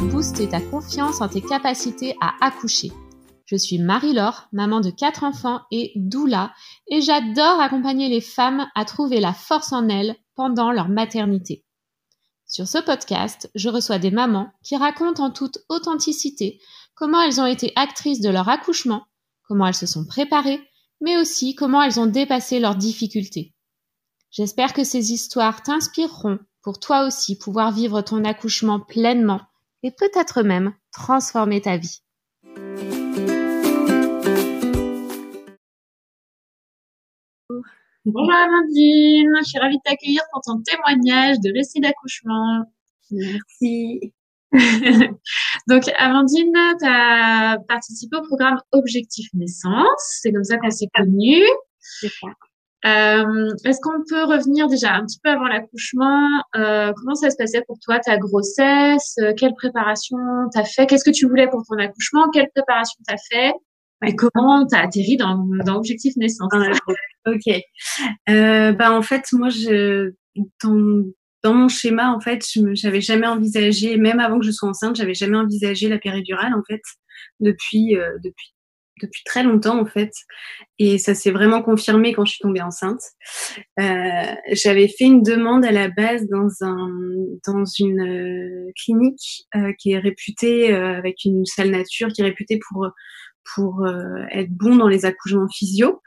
booster ta confiance en tes capacités à accoucher. Je suis Marie-Laure, maman de quatre enfants et doula, et j'adore accompagner les femmes à trouver la force en elles pendant leur maternité. Sur ce podcast, je reçois des mamans qui racontent en toute authenticité comment elles ont été actrices de leur accouchement, comment elles se sont préparées, mais aussi comment elles ont dépassé leurs difficultés. J'espère que ces histoires t'inspireront pour toi aussi pouvoir vivre ton accouchement pleinement et peut-être même transformer ta vie. Bonjour Amandine, je suis ravie de t'accueillir pour ton témoignage de récit d'accouchement. Merci. Donc Amandine, tu as participé au programme Objectif Naissance, c'est comme ça qu'on s'est connus. Euh, Est-ce qu'on peut revenir déjà un petit peu avant l'accouchement? Euh, Comment ça se passait pour toi, ta grossesse? Euh, Quelle préparation t'as fait? Qu'est-ce que tu voulais pour ton accouchement? Quelle préparation t'as fait? Et comment t'as atterri dans, dans Objectif Naissance? Ok. Euh, bah en fait, moi, je dans, dans mon schéma, en fait, je jamais envisagé, même avant que je sois enceinte, j'avais jamais envisagé la péridurale, en fait, depuis euh, depuis depuis très longtemps en fait, et ça s'est vraiment confirmé quand je suis tombée enceinte. Euh, J'avais fait une demande à la base dans un dans une euh, clinique euh, qui est réputée avec une salle nature, qui est réputée pour pour être bon dans les accouchements physio.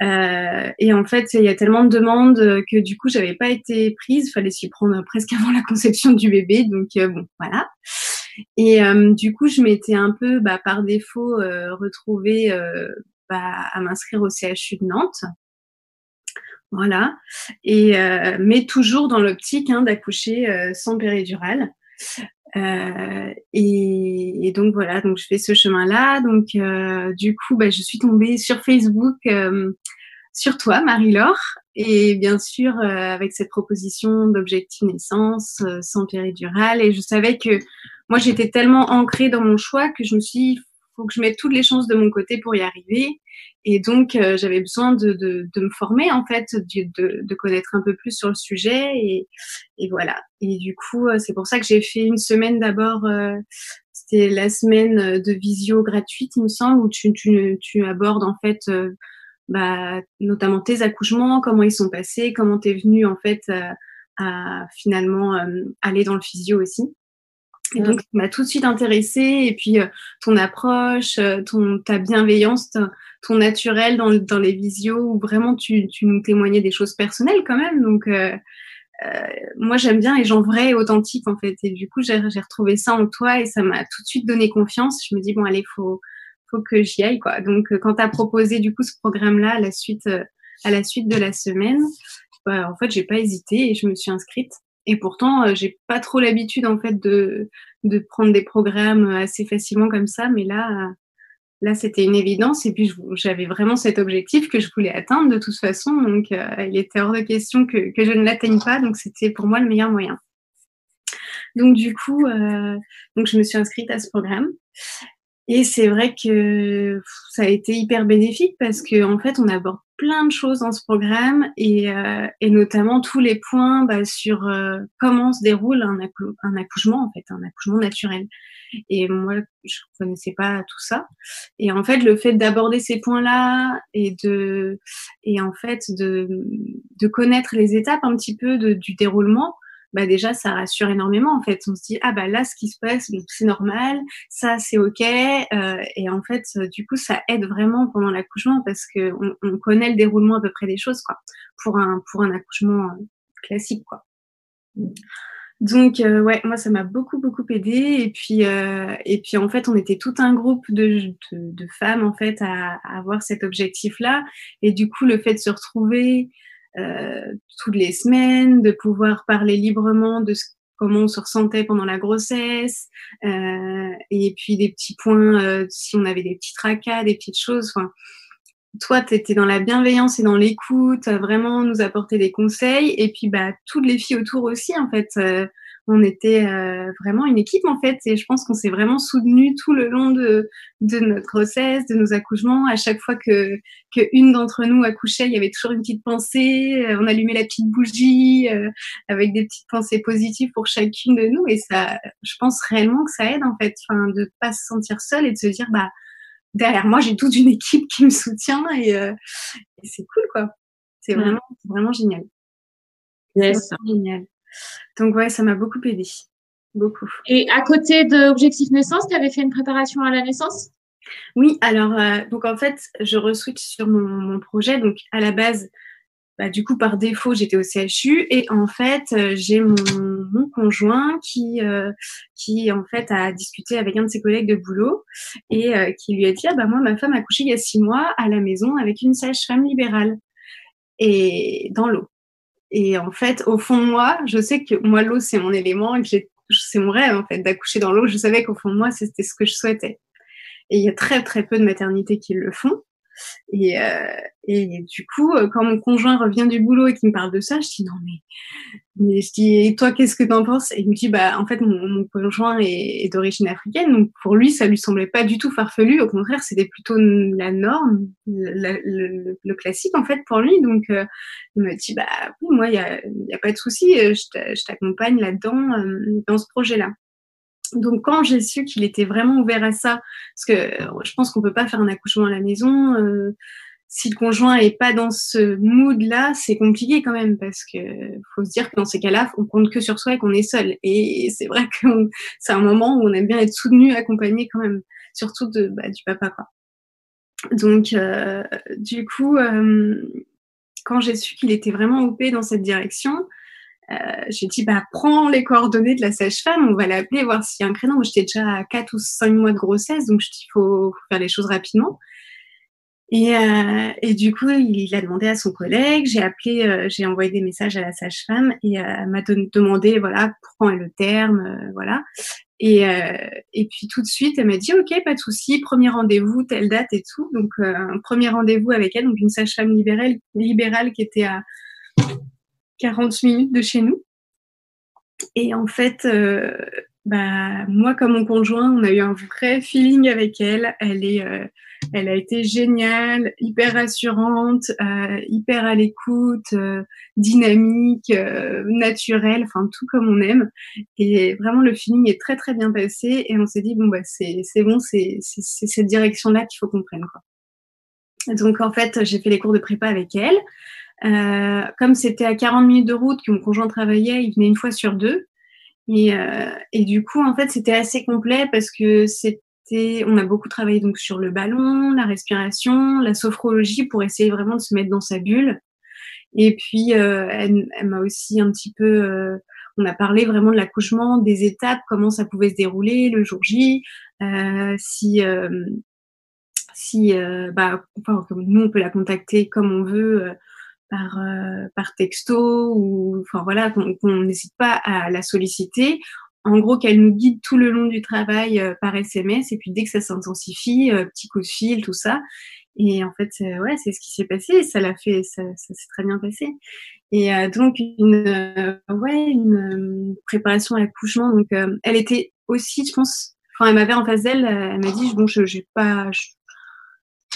et en fait, il y a tellement de demandes que du coup, j'avais pas été prise. Il fallait s'y prendre presque avant la conception du bébé, donc bon, voilà. Et euh, du coup, je m'étais un peu, bah, par défaut, euh, retrouvée euh, bah, à m'inscrire au CHU de Nantes. Voilà. Et mais toujours dans l'optique hein, d'accoucher sans péridurale. Euh, et, et, donc voilà, donc je fais ce chemin-là. Donc euh, du coup, bah, je suis tombée sur Facebook euh, sur toi, Marie-Laure, et bien sûr avec cette proposition d'objectif naissance sans péridurale. Et je savais que moi, j'étais tellement ancrée dans mon choix que je me suis dit, faut que je mette toutes les chances de mon côté pour y arriver. Et donc, euh, j'avais besoin de, de, de, me former, en fait, de, de, connaître un peu plus sur le sujet. Et, et voilà. Et du coup, euh, c'est pour ça que j'ai fait une semaine d'abord. Euh, c'était la semaine de visio gratuite, il me semble, où tu, tu, tu abordes, en fait, bah, notamment tes accouchements, comment ils sont passés, comment tu es venu, en fait, à finalement aller dans le physio aussi. Et donc, ça m'a tout de suite intéressée. Et puis, euh, ton approche, euh, ton, ta bienveillance, ton, naturel dans, dans les visios, où vraiment tu, tu nous témoignais des choses personnelles quand même. Donc, euh, euh moi, j'aime bien les gens vrais et authentiques, en fait. Et du coup, j'ai retrouvé ça en toi et ça m'a tout de suite donné confiance. Je me dis, bon, allez, faut, faut que j'y aille, quoi. Donc, quand tu as proposé, du coup, ce programme-là à la suite, à la suite de la semaine, bah, en fait, j'ai pas hésité et je me suis inscrite. Et pourtant, euh, j'ai pas trop l'habitude en fait de, de prendre des programmes assez facilement comme ça, mais là, là, c'était une évidence. Et puis, j'avais vraiment cet objectif que je voulais atteindre de toute façon. Donc, euh, il était hors de question que, que je ne l'atteigne pas. Donc, c'était pour moi le meilleur moyen. Donc, du coup, euh, donc je me suis inscrite à ce programme. Et c'est vrai que ça a été hyper bénéfique parce qu'en en fait, on aborde plein de choses dans ce programme et, euh, et notamment tous les points bah, sur euh, comment se déroule un, un, accouchement, en fait, un accouchement naturel. Et moi, je connaissais pas tout ça. Et en fait, le fait d'aborder ces points-là et de et en fait de de connaître les étapes un petit peu de, du déroulement, bah déjà ça rassure énormément en fait. On se dit ah bah là ce qui se passe c'est normal, ça c'est ok euh, et en fait du coup ça aide vraiment pendant l'accouchement parce que on, on, connaît le déroulement à peu près des choses quoi pour un pour un accouchement euh, classique quoi. Donc euh, ouais, moi ça m'a beaucoup beaucoup aidé et puis euh, et puis en fait on était tout un groupe de, de, de femmes en fait à, à, avoir cet objectif là et du coup le fait de se retrouver euh, toutes les semaines, de pouvoir parler librement de ce, comment on se ressentait pendant la grossesse, euh, et puis des petits points, euh, si on avait des petits tracas, des petites choses. Enfin, toi, tu étais dans la bienveillance et dans l'écoute, vraiment nous apporter des conseils. Et puis, bah, toutes les filles autour aussi, en fait. Euh, on était euh, vraiment une équipe, en fait. Et je pense qu'on s'est vraiment soutenus tout le long de, de notre grossesse, de nos accouchements. À chaque fois que, que une d'entre nous accouchait, il y avait toujours une petite pensée. Euh, on allumait la petite bougie avec des petites pensées positives pour chacune de nous. Et ça, je pense réellement que ça aide, en fait, enfin, de pas se sentir seule et de se dire, bah, derrière moi, j'ai toute une équipe qui me soutient et, euh, et c'est cool, quoi. C'est vraiment, vraiment génial. Yes. génial. Donc ouais, ça m'a beaucoup aidé. Beaucoup. Et à côté de Objectif Naissance, tu avais fait une préparation à la naissance? Oui, alors euh, donc en fait, je re-switch sur mon, mon, projet. Donc à la base, bah, du coup, par défaut, j'étais au CHU et en fait, euh, j'ai mon, mon, conjoint qui, euh, qui en fait a discuté avec un de ses collègues de boulot et qui lui a dit ah bah moi ma femme a couché il y a six mois à la maison avec une sage-femme libérale et dans l'eau. Et en fait, au fond de moi, je sais que moi l'eau c'est mon élément et que c'est mon rêve en fait d'accoucher dans l'eau. Je savais qu'au fond de moi c'était ce que je souhaitais. Et il y a très très peu de maternités qui le font. Et, euh, et du coup, euh, quand mon conjoint revient du boulot et qu'il me parle de ça, je dis non mais, je dis et toi qu'est-ce que t'en penses? Et il me dit bah en fait mon, conjoint est, d'origine africaine, donc pour lui ça lui semblait pas du tout farfelu. Au contraire, c'était plutôt la norme, le, classique en fait pour lui. Donc euh, il me dit bah oui, moi il y a, pas de souci, je t'accompagne là-dedans dans ce projet-là. Donc quand j'ai su qu'il était vraiment ouvert à ça, parce que euh, je pense qu'on peut pas faire un accouchement à la maison, euh, si le conjoint est pas dans ce mood-là, c'est compliqué quand même parce que faut se dire que dans ces cas-là, on compte que sur soi et qu'on est seul. Et c'est vrai que c'est un moment où on aime bien être soutenu, accompagné quand même, surtout de bah, du papa quoi. Donc euh, du coup, euh, quand j'ai su qu'il était vraiment op dans cette direction, j'ai dit, bah, prends les coordonnées de la sage-femme, on va l'appeler, voir s'il y a un créneau. J'étais déjà à 4 ou 5 mois de grossesse, donc je dis, il faut, faire les choses rapidement. Et, euh, du coup, il, a demandé à son collègue, j'ai appelé, euh, j'ai envoyé des messages à la sage-femme et euh, elle m'a demandé, voilà, pour quand est le terme, euh, voilà. Et, euh, et puis tout de suite, elle m'a dit, ok, pas de souci, premier rendez-vous, telle date et tout. Donc, un premier rendez-vous avec elle, donc une sage-femme libérale, libérale qui était à 40 minutes de chez nous. Et en fait, euh, bah, moi comme mon conjoint, on a eu un vrai feeling avec elle. Elle est, euh, elle a été géniale, hyper rassurante, euh, hyper à l'écoute, euh, dynamique, euh, naturelle, enfin tout comme on aime. Et vraiment le feeling est très très bien passé. Et on s'est dit bon bah c'est bon, c'est cette direction là qu'il faut qu'on prenne quoi. Donc en fait, j'ai fait les cours de prépa avec elle. Euh, comme c'était à 40 minutes de route que mon conjoint travaillait, il venait une fois sur deux. Et, euh, et du coup, en fait, c'était assez complet parce que c'était, on a beaucoup travaillé donc sur le ballon, la respiration, la sophrologie pour essayer vraiment de se mettre dans sa bulle. Et puis, euh, elle, m'a aussi un petit peu, euh, on a parlé vraiment de l'accouchement, des étapes, comment ça pouvait se dérouler le jour J, euh, si si bah, nous on peut la contacter comme on veut par, euh, par texto ou enfin voilà qu'on n'hésite pas à la solliciter. En gros, qu'elle nous guide tout le long du travail euh, par SMS et puis dès que ça s'intensifie, euh, petit coup de fil, tout ça. Et en fait, ouais, c'est ce qui s'est passé. Ça l'a fait, ça, s'est très bien passé. Et donc une, ouais, une préparation à l'accouchement. Donc, elle était aussi, je pense, enfin, elle m'avait en face d'elle. Elle m'a dit, bon, je j'ai pas,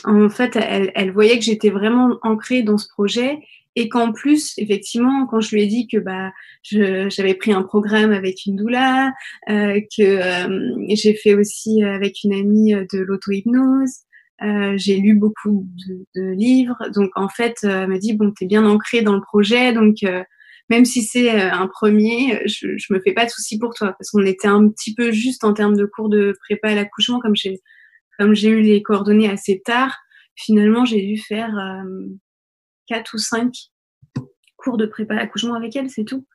en fait, elle, elle voyait que j'étais vraiment ancrée dans ce projet et qu'en plus, effectivement, quand je lui ai dit que bah j'avais pris un programme avec une doula, euh, que euh, j'ai fait aussi avec une amie de l'auto-hypnose, euh, j'ai lu beaucoup de, de, livres, donc en fait, euh, elle m'a dit bon, t'es bien ancrée dans le projet, donc euh, même si c'est un premier, je, je me fais pas de soucis pour toi parce qu'on était un petit peu juste en termes de cours de prépa à l'accouchement, comme j'ai comme j'ai eu les coordonnées assez tard, finalement, j'ai dû faire euh, quatre ou cinq cours de prépa à l'accouchement avec elle, c'est tout.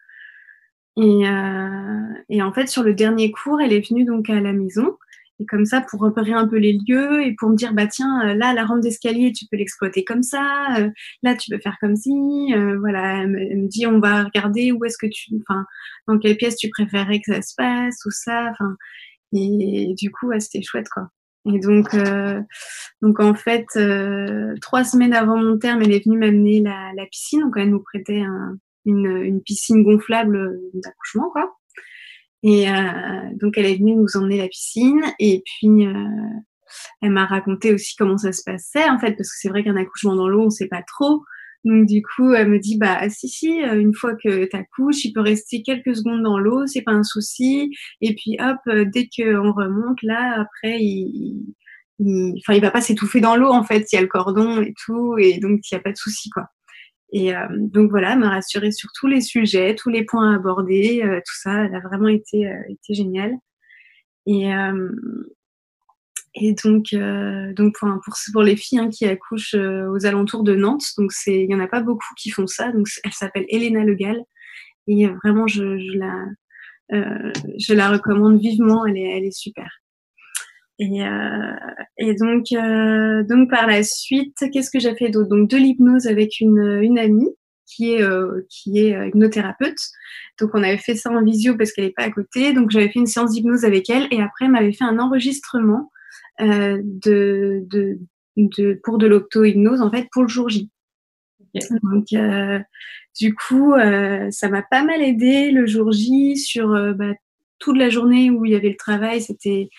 Et, euh, et, en fait, sur le dernier cours, elle est venue donc à la maison. Et comme ça, pour repérer un peu les lieux et pour me dire, bah tiens, euh, là, la rampe d'escalier, tu peux l'exploiter comme ça. Euh, là, tu peux faire comme si. Euh, voilà, elle me, dit, on va regarder où est-ce que tu, enfin, dans quelle pièce tu préférais que ça se passe, tout ça. Enfin, et du coup, ouais, c'était chouette, quoi. Et donc, euh, donc en fait, euh, trois semaines avant mon terme, elle est venue m'amener la, la, piscine. Donc, elle nous prêtait un, une, une, piscine gonflable d'accouchement, quoi. Et euh, donc, elle est venue nous emmener la piscine. Et puis, euh, elle m'a raconté aussi comment ça se passait, en fait, parce que c'est vrai qu'un accouchement dans l'eau, on sait pas trop. Donc du coup, elle me dit bah si si, une fois que tu accouches, il peut rester quelques secondes dans l'eau, c'est pas un souci. Et puis hop, dès qu'on remonte là, après il, il, enfin il va pas s'étouffer dans l'eau en fait, il y a le cordon et tout, et donc il y a pas de souci quoi. Et euh, donc voilà, elle m'a rassurée sur tous les sujets, tous les points abordés, euh, tout ça, elle a vraiment été euh, été géniale. Et et donc, euh, donc pour, pour, pour, les filles hein, qui accouchent euh, aux alentours de Nantes, donc c'est, il y en a pas beaucoup qui font ça. Donc elle s'appelle Elena Legal et vraiment je, je la, euh, je la recommande vivement. Elle est, elle est super. Et, euh, et donc, euh, donc par la suite, qu'est-ce que j'ai fait d'autre? Donc de l'hypnose avec une, une amie qui est qui est hypnothérapeute. Donc on avait fait ça en visio parce qu'elle est pas à côté. Donc j'avais fait une séance d'hypnose avec elle et après elle m'avait fait un enregistrement euh, de, de, de, pour de l'octo-hypnose, en fait, pour le jour J. Donc, euh, du coup, euh, ça m'a pas mal aidé le jour J sur euh, bah, toute la journée où il y avait le travail. C'était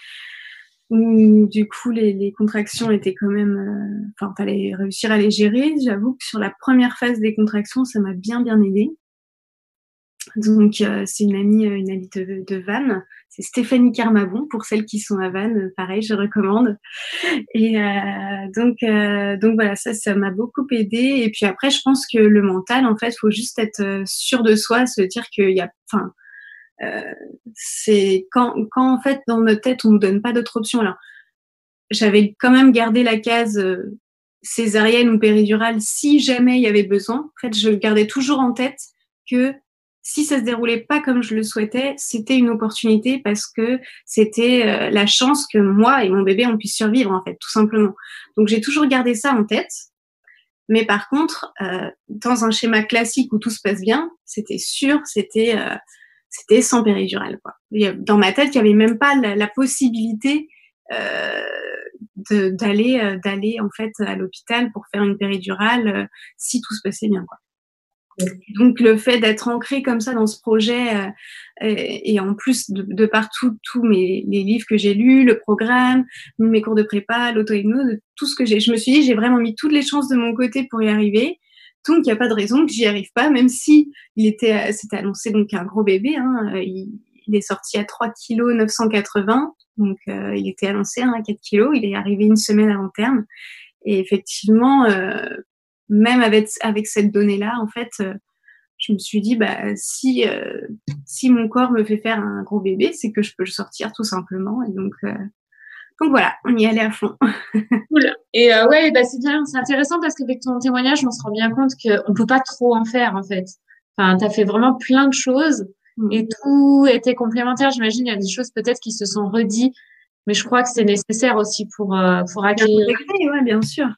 du coup les, les, contractions étaient quand même, euh, enfin, fallait réussir à les gérer. J'avoue que sur la première phase des contractions, ça m'a bien bien aidé. Donc euh, c'est une amie, euh, une amie de, de c'est Stéphanie Carmabon pour celles qui sont à Vannes, euh, pareil, je recommande. Et euh, donc donc voilà, ça ça m'a beaucoup aidé. Et puis après, je pense que le mental, en fait, faut juste être sûr de soi, se dire qu'il y a, enfin, c'est quand quand en fait dans notre tête on nous donne pas d'autres options. Alors j'avais quand même gardé la case césarienne ou péridurale si jamais il y avait besoin. En fait, je gardais toujours en tête que si ça se déroulait pas comme je le souhaitais, c'était une opportunité parce que c'était euh, la chance que moi et mon bébé on puisse survivre en fait, tout simplement. Donc j'ai toujours gardé ça en tête. Mais par contre, euh, dans un schéma classique où tout se passe bien, c'était sûr, c'était euh, c'était sans péridurale. Quoi. Dans ma tête, il n'y avait même pas la, possibilité d'aller d'aller en fait à l'hôpital pour faire une péridurale si tout se passait bien. Quoi. Donc le fait d'être ancré comme ça dans ce projet euh, et, en plus de, de partout tous mes les livres que j'ai lus, le programme, mes cours de prépa, l'auto-hypnose, tout ce que j'ai, je me suis dit j'ai vraiment mis toutes les chances de mon côté pour y arriver. Donc il n'y a pas de raison que j'y arrive pas, même si il était c'était annoncé donc un gros bébé. Hein, il, il, est sorti à 3 kg 980, donc euh, il était annoncé hein, à 4 kg. Il est arrivé une semaine avant terme. Et effectivement, euh, même avec, avec cette donnée-là, en fait, euh, je me suis dit, bah, si, euh, si mon corps me fait faire un gros bébé, c'est que je peux le sortir tout simplement. Et donc, euh, donc voilà, on y allait à fond. cool. Et ouais, bah, c'est bien, c'est intéressant parce qu'avec ton témoignage, on se rend bien compte qu'on peut pas trop en faire, en fait. Enfin, tu as fait vraiment plein de choses mm. et tout était complémentaire. J'imagine, il y a des choses peut-être qui se sont redites, mais je crois que c'est nécessaire aussi pour, pour accueillir. Oui, bien sûr.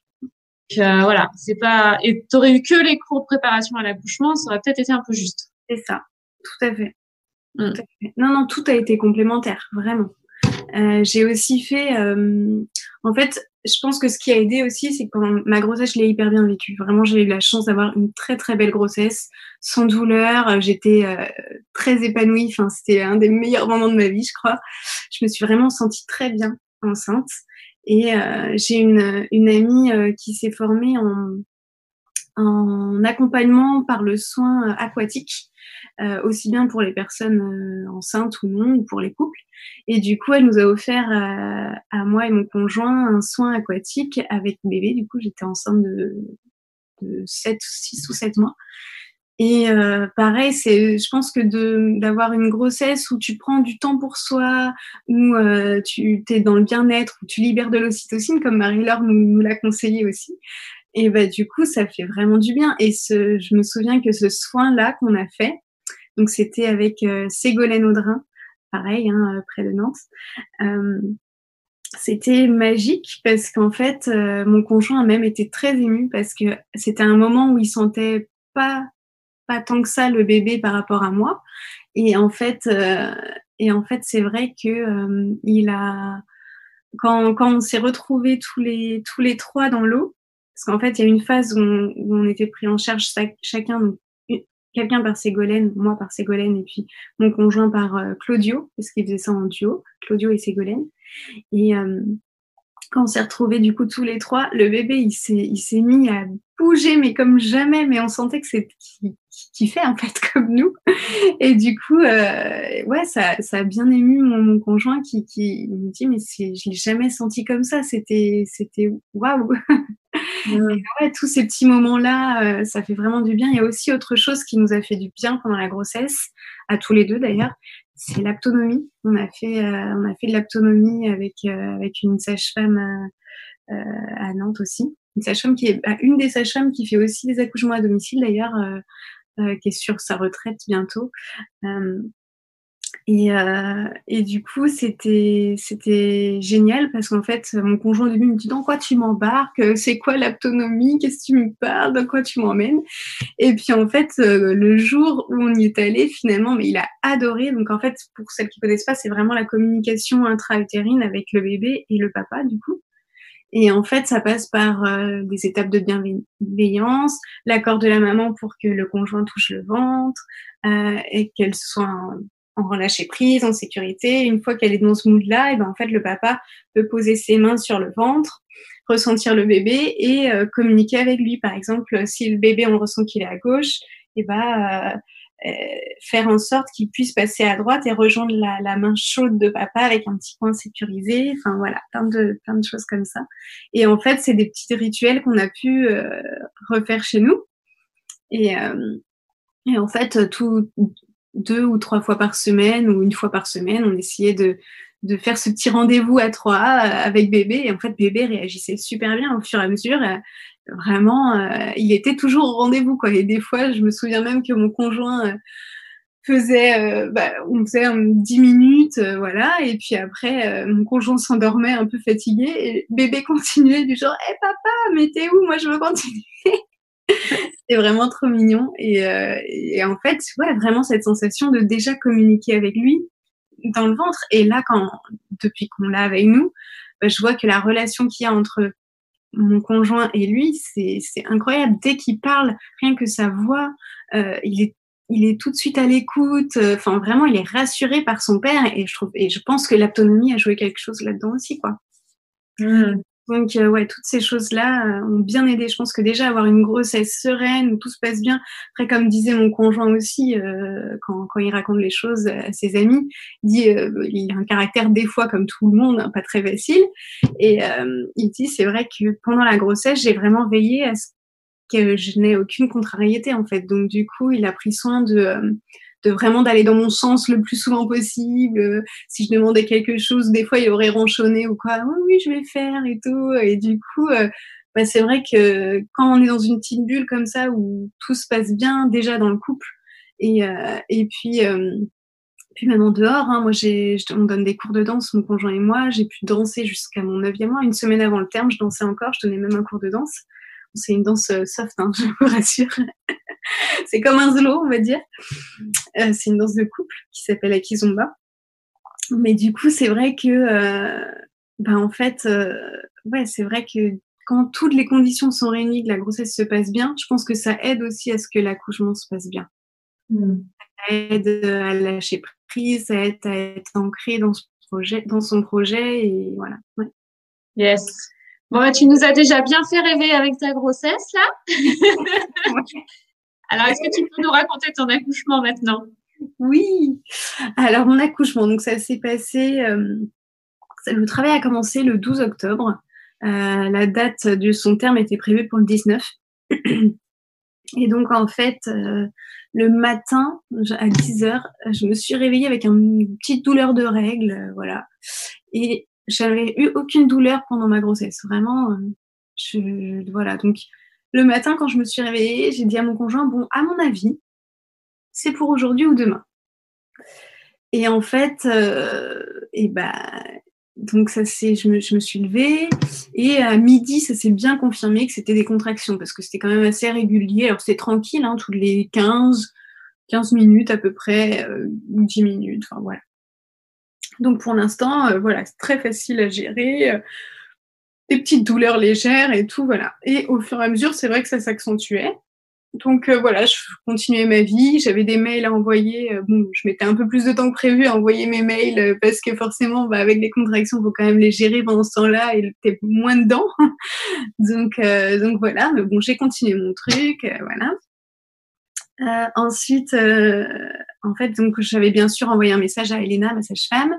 Euh, voilà, c'est pas. Et t'aurais eu que les cours de préparation à l'accouchement, ça aurait peut-être été un peu juste. C'est ça, tout à, fait. tout à fait. Non, non, tout a été complémentaire, vraiment. Euh, j'ai aussi fait, euh, en fait, je pense que ce qui a aidé aussi, c'est que pendant ma grossesse, je l'ai hyper bien vécue. Vraiment, j'ai eu la chance d'avoir une très très belle grossesse, sans douleur. J'étais euh, très épanouie. Enfin, c'était un des meilleurs moments de ma vie, je crois. Je me suis vraiment sentie très bien enceinte. Et euh, j'ai une, une amie euh, qui s'est formée en, en accompagnement par le soin euh, aquatique, euh, aussi bien pour les personnes enceintes ou non, ou pour les couples. Et du coup, elle nous a offert à moi et mon conjoint un soin aquatique avec bébé. Du coup, j'étais enceinte de, de 7, 6 ou 7 mois. Et euh, pareil, c'est, je pense que de, d'avoir une grossesse où tu prends du temps pour soi, où euh, tu es dans le bien-être, où tu libères de l'ocytocine, comme Marie-Laure nous, nous l'a conseillé aussi, et bah du coup, ça fait vraiment du bien. Et ce, je me souviens que ce soin-là qu'on a fait, donc c'était avec euh, Ségolène Audrin, pareil, hein, euh, près de Nantes. Euh, c'était magique parce qu'en fait, euh, mon conjoint a même été très ému parce que c'était un moment où il sentait pas tant que ça le bébé par rapport à moi. Et en fait, euh, et en fait, c'est vrai que euh, il a quand, quand on s'est retrouvés tous les, trois dans l'eau, parce qu'en fait, il y a une phase où on, était pris en charge chacun, quelqu'un par Ségolène, moi par Ségolène, et puis mon conjoint par euh, Claudio, parce qu'il faisait ça en duo, Claudio et Ségolène. Et quand on s'est retrouvés du coup tous les trois, le bébé il s'est il s'est mis à bouger mais comme jamais, mais on sentait que c'est qui, fait en fait comme nous. Et du coup, euh, ouais, ça, ça a bien ému mon, conjoint qui, qui me dit mais je l'ai jamais senti comme ça. C'était c'était waouh. Ouais, tous ces petits moments-là, euh, ça fait vraiment du bien. Il y a aussi autre chose qui nous a fait du bien pendant la grossesse, à tous les deux d'ailleurs, c'est l'aptonomie. On a fait, euh, on a fait de l'aptonomie avec euh, avec une sage-femme à Nantes aussi. Une sage-femme qui est bah, une des sages-femmes qui fait aussi des accouchements à domicile d'ailleurs, qui est sur sa retraite bientôt. Et, euh, et du coup, c'était génial parce qu'en fait, mon conjoint au début me dit dans quoi tu m'embarques? C'est quoi l'autonomie? Qu'est-ce que tu me parles? Dans quoi tu m'emmènes? Et puis en fait, euh, le jour où on y est allé, finalement, mais il a adoré. Donc en fait, pour celles qui connaissent pas, c'est vraiment la communication intra-utérine avec le bébé et le papa du coup. Et en fait, ça passe par euh, des étapes de bienveillance, l'accord de la maman pour que le conjoint touche le ventre euh, et qu'elle soit en relâcher prise, en sécurité. Une fois qu'elle est dans ce mood-là, et ben en fait le papa peut poser ses mains sur le ventre, ressentir le bébé et euh, communiquer avec lui. Par exemple, si le bébé on ressent qu'il est à gauche, et ben euh, faire en sorte qu'il puisse passer à droite et rejoindre la, la, main chaude de papa avec un petit coin sécurisé. Enfin voilà, plein de plein de choses comme ça. Et en fait, c'est des petits rituels qu'on a pu euh, refaire chez nous. Et, et en fait, tout, deux ou trois fois par semaine ou une fois par semaine, on essayait de, de faire ce petit rendez-vous à trois euh, avec bébé. Et en fait, bébé réagissait super bien au fur et à mesure. Euh, vraiment, euh, il était toujours au rendez-vous. Quoi. Et des fois, je me souviens même que mon conjoint faisait, bah, on faisait dix minutes, voilà. Et puis après, mon conjoint s'endormait un peu fatigué. Et bébé continuait du genre, hé papa, mais t'es où? Moi, je veux continuer. C'est vraiment trop mignon. Et, euh, et, en fait, ouais, vraiment cette sensation de déjà communiquer avec lui dans le ventre. Et là, quand depuis qu'on l'a avec nous, bah, je vois que la relation qu'il y a entre mon conjoint et lui, c'est incroyable. Dès qu'il parle, rien que sa voix, euh, il est il est tout de suite à l'écoute. Enfin, vraiment, il est rassuré par son père. Et je trouve, et je pense que l'autonomie a joué quelque chose là-dedans aussi, quoi. Mmh. Donc euh, ouais, toutes ces choses-là euh, ont bien aidé. Je pense que déjà avoir une grossesse sereine où tout se passe bien. Après, comme disait mon conjoint aussi euh, quand, quand, il raconte les choses à ses amis, il dit il a un caractère des fois comme tout le monde, hein, pas très facile. Et il dit c'est vrai que pendant la grossesse, j'ai vraiment veillé à ce que je n'ai aucune contrariété en fait. Donc du coup, il a pris soin de de vraiment d'aller dans mon sens le plus souvent possible. Si je demandais quelque chose, des fois il aurait ronchonné ou quoi. Oui, oui, je vais faire et tout. Et du coup, euh, bah, c'est vrai que quand on est dans une petite bulle comme ça où tout se passe bien déjà dans le couple et, euh, et puis euh, puis en dehors, hein, moi j'ai, on donne des cours de danse, mon conjoint et moi. J'ai pu danser jusqu'à mon neuvième mois. Une semaine avant le terme, je dansais encore. Je donnais même un cours de danse. C'est une danse soft, hein, je vous rassure. c'est comme un zlo, on va dire. Euh, c'est une danse de couple qui s'appelle Akizomba. Mais du coup, c'est vrai que, euh, ben en fait, euh, ouais, c'est vrai que quand toutes les conditions sont réunies, que la grossesse se passe bien, je pense que ça aide aussi à ce que l'accouchement se passe bien. Hmm. Ça aide à lâcher prise, ça aide à être ancré dans, ce projet, dans son projet et voilà. Yes. Bon, bah, tu nous as déjà bien fait rêver avec ta grossesse, là. Alors, est-ce que tu peux nous raconter ton accouchement maintenant? Oui. Alors, mon accouchement, donc ça s'est passé. Euh, le travail a commencé le 12 octobre. Euh, la date de son terme était prévue pour le 19. Et donc, en fait, euh, le matin, à 10 heures, je me suis réveillée avec une petite douleur de règles, voilà. Et j'avais eu aucune douleur pendant ma grossesse. Vraiment, je, voilà. Donc, le matin, quand je me suis réveillée, j'ai dit à mon conjoint, bon, à mon avis, c'est pour aujourd'hui ou demain. Et en fait, euh, et bah, donc ça c'est, je me, suis levée et à midi, ça s'est bien confirmé que c'était des contractions parce que c'était quand même assez régulier. Alors c'était tranquille, hein, toutes les 15, 15 minutes à peu près, euh, 10 minutes, enfin voilà. Donc pour l'instant, voilà, c'est très facile à gérer des petites douleurs légères et tout, voilà. Et au fur et à mesure, c'est vrai que ça s'accentuait. Donc euh, voilà, je continuais ma vie. J'avais des mails à envoyer. Euh, bon, je mettais un peu plus de temps que prévu à envoyer mes mails euh, parce que forcément, bah, avec les contractions, il faut quand même les gérer pendant ce temps-là et t'es moins dedans. donc donc voilà. Mais bon, j'ai continué mon truc, voilà. ensuite, en fait, donc j'avais bien sûr envoyé un message à Elena, ma sage-femme,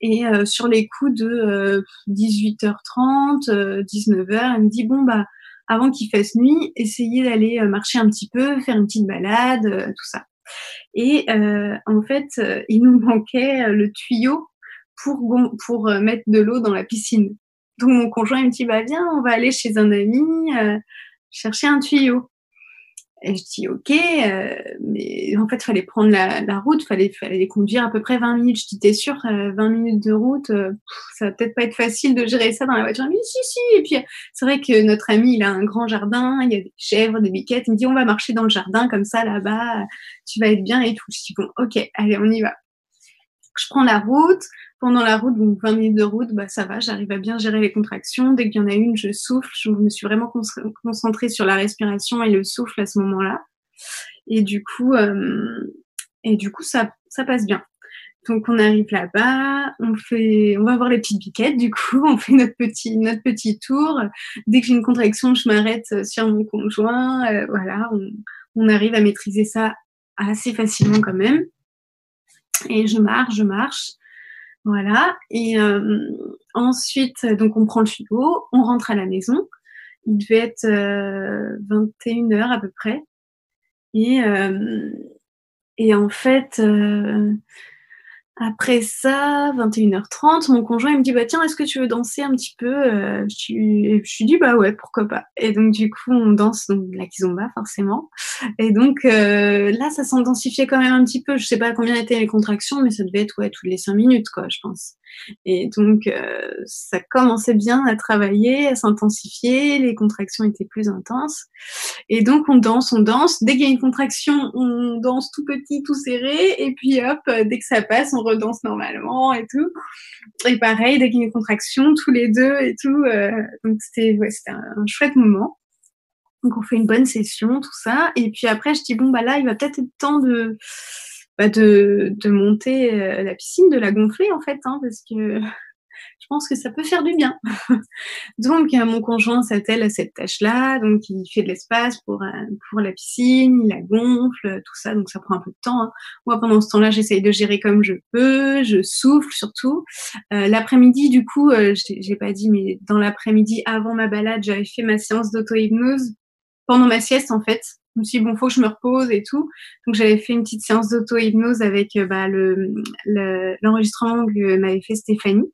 et sur les coups de 18h30, 19h, elle me dit bon bah avant qu'il fasse nuit, essayez d'aller euh, marcher un petit peu, faire une petite balade, euh, tout ça. Et euh, en fait, il nous manquait le tuyau pour, pour mettre de l'eau dans la piscine. Donc mon conjoint il me dit bah viens, on va aller chez un ami chercher un tuyau. Et je dis ok, euh, mais en fait, fallait prendre la, la route, fallait fallait conduire à peu près 20 minutes. Je dis t'es sûr, 20 euh, minutes de route, euh, ça va peut-être pas être facile de gérer ça dans la voiture. Mais si si. Et puis c'est vrai que notre ami, il a un grand jardin, il y a des chèvres, des biquettes. Il me dit on va marcher dans le jardin comme ça là-bas, tu vas être bien et tout. Je dis bon ok, allez on y va. Je prends la route, pendant la route, donc 20 minutes de route, bah ça va, j'arrive à bien gérer les contractions. Dès qu'il y en a une, je souffle. Je me suis vraiment concentrée sur la respiration et le souffle à ce moment-là. Et du coup, euh, et du coup, ça, ça passe bien. Donc on arrive là-bas, on fait, on va voir les petites biquettes. Du coup, on fait notre petit, notre petit tour. Dès que j'ai une contraction, je m'arrête sur mon conjoint. Euh, voilà, on, on arrive à maîtriser ça assez facilement quand même. Et je marche, je marche. Voilà. Et euh, ensuite, donc on prend le tuyau, on rentre à la maison. Il devait être 21 euh, heures à peu près. Et, euh, et en fait, après ça, 21h30, mon conjoint il me dit bah tiens est-ce que tu veux danser un petit peu euh, je, lui, je lui dis bah ouais pourquoi pas et donc du coup on danse donc la kizomba forcément et donc euh, là ça s'intensifiait quand même un petit peu je sais pas combien étaient les contractions mais ça devait être ouais toutes les cinq minutes quoi je pense et donc, euh, ça commençait bien à travailler, à s'intensifier, les contractions étaient plus intenses. Et donc, on danse, on danse. Dès qu'il y a une contraction, on danse tout petit, tout serré. Et puis, hop, dès que ça passe, on redanse normalement et tout. Et pareil, dès qu'il y a une contraction, tous les deux et tout. Euh, donc, c'était ouais, un, un chouette moment. Donc, on fait une bonne session, tout ça. Et puis après, je dis, bon, bah là, il va peut-être être temps de bah de, de, monter euh, la piscine, de la gonfler en fait, hein, parce que je pense que ça peut faire du bien. donc euh, mon conjoint s'attelle à cette tâche-là, donc il fait de l'espace pour euh, pour la piscine, il la gonfle, tout ça, donc ça prend un peu de temps. Hein. Moi pendant ce temps-là, j'essaye de gérer comme je peux, je souffle surtout. Euh, l'après-midi, du coup, euh, j'ai pas dit, mais dans l'après-midi avant ma balade, j'avais fait ma séance d'auto-hypnose pendant ma sieste en fait. Je me suis dit, bon, faut que je me repose et tout. Donc, j'avais fait une petite séance d'auto-hypnose avec euh, bah, le, l'enregistrement que m'avait fait Stéphanie.